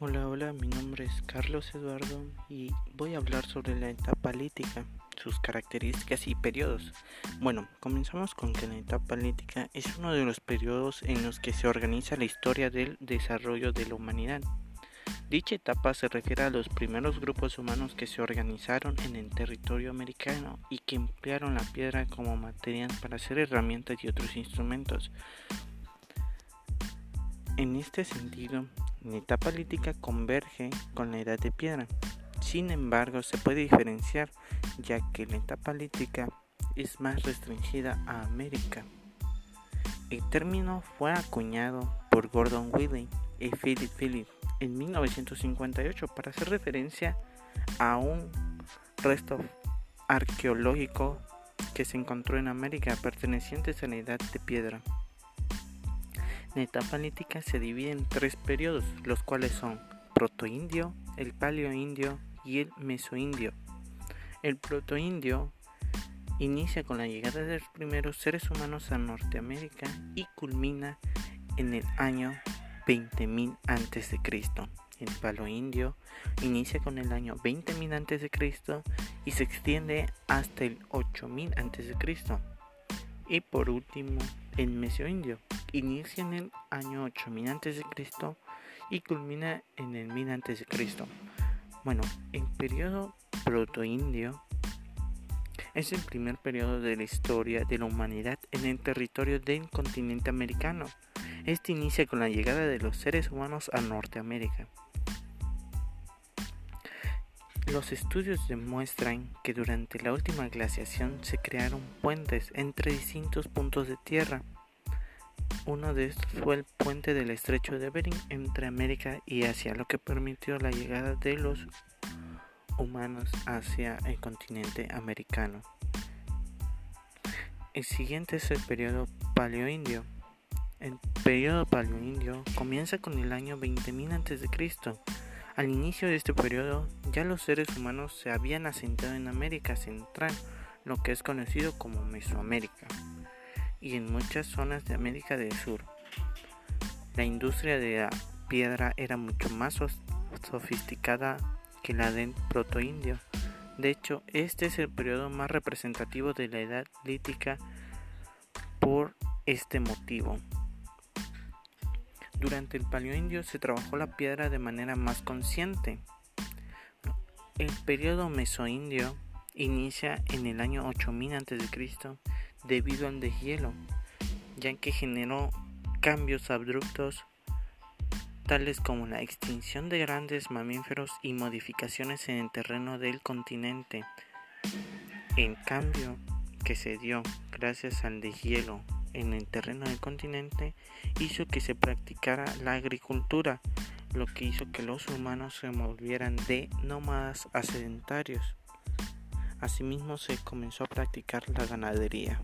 Hola, hola, mi nombre es Carlos Eduardo y voy a hablar sobre la etapa lítica, sus características y periodos. Bueno, comenzamos con que la etapa lítica es uno de los periodos en los que se organiza la historia del desarrollo de la humanidad. Dicha etapa se refiere a los primeros grupos humanos que se organizaron en el territorio americano y que emplearon la piedra como material para hacer herramientas y otros instrumentos. En este sentido, la etapa lítica converge con la edad de piedra. Sin embargo, se puede diferenciar ya que la etapa lítica es más restringida a América. El término fue acuñado por Gordon Willie y Philip Phillips en 1958 para hacer referencia a un resto arqueológico que se encontró en América perteneciente a la edad de piedra. La etapa se divide en tres periodos, los cuales son protoindio, el paleoindio y el mesoindio. El protoindio inicia con la llegada de los primeros seres humanos a Norteamérica y culmina en el año 20.000 a.C. El paleoindio inicia con el año 20.000 a.C. y se extiende hasta el 8.000 a.C. Y por último, el mesoindio inicia en el año 8000 a.C. y culmina en el 1000 a.C. Bueno, el periodo protoindio es el primer periodo de la historia de la humanidad en el territorio del continente americano. Este inicia con la llegada de los seres humanos a Norteamérica. Los estudios demuestran que durante la última glaciación se crearon puentes entre distintos puntos de tierra uno de estos fue el puente del estrecho de Bering entre América y Asia, lo que permitió la llegada de los humanos hacia el continente americano. El siguiente es el periodo paleoindio. El periodo paleoindio comienza con el año 20.000 a.C. Al inicio de este periodo, ya los seres humanos se habían asentado en América Central, lo que es conocido como Mesoamérica y en muchas zonas de América del Sur. La industria de la piedra era mucho más sofisticada que la del protoindio. De hecho, este es el periodo más representativo de la edad lítica por este motivo. Durante el paleoindio se trabajó la piedra de manera más consciente. El periodo mesoindio inicia en el año 8000 a.C debido al deshielo, ya que generó cambios abruptos tales como la extinción de grandes mamíferos y modificaciones en el terreno del continente. El cambio que se dio gracias al deshielo en el terreno del continente hizo que se practicara la agricultura, lo que hizo que los humanos se volvieran de nómadas a sedentarios. Asimismo se comenzó a practicar la ganadería.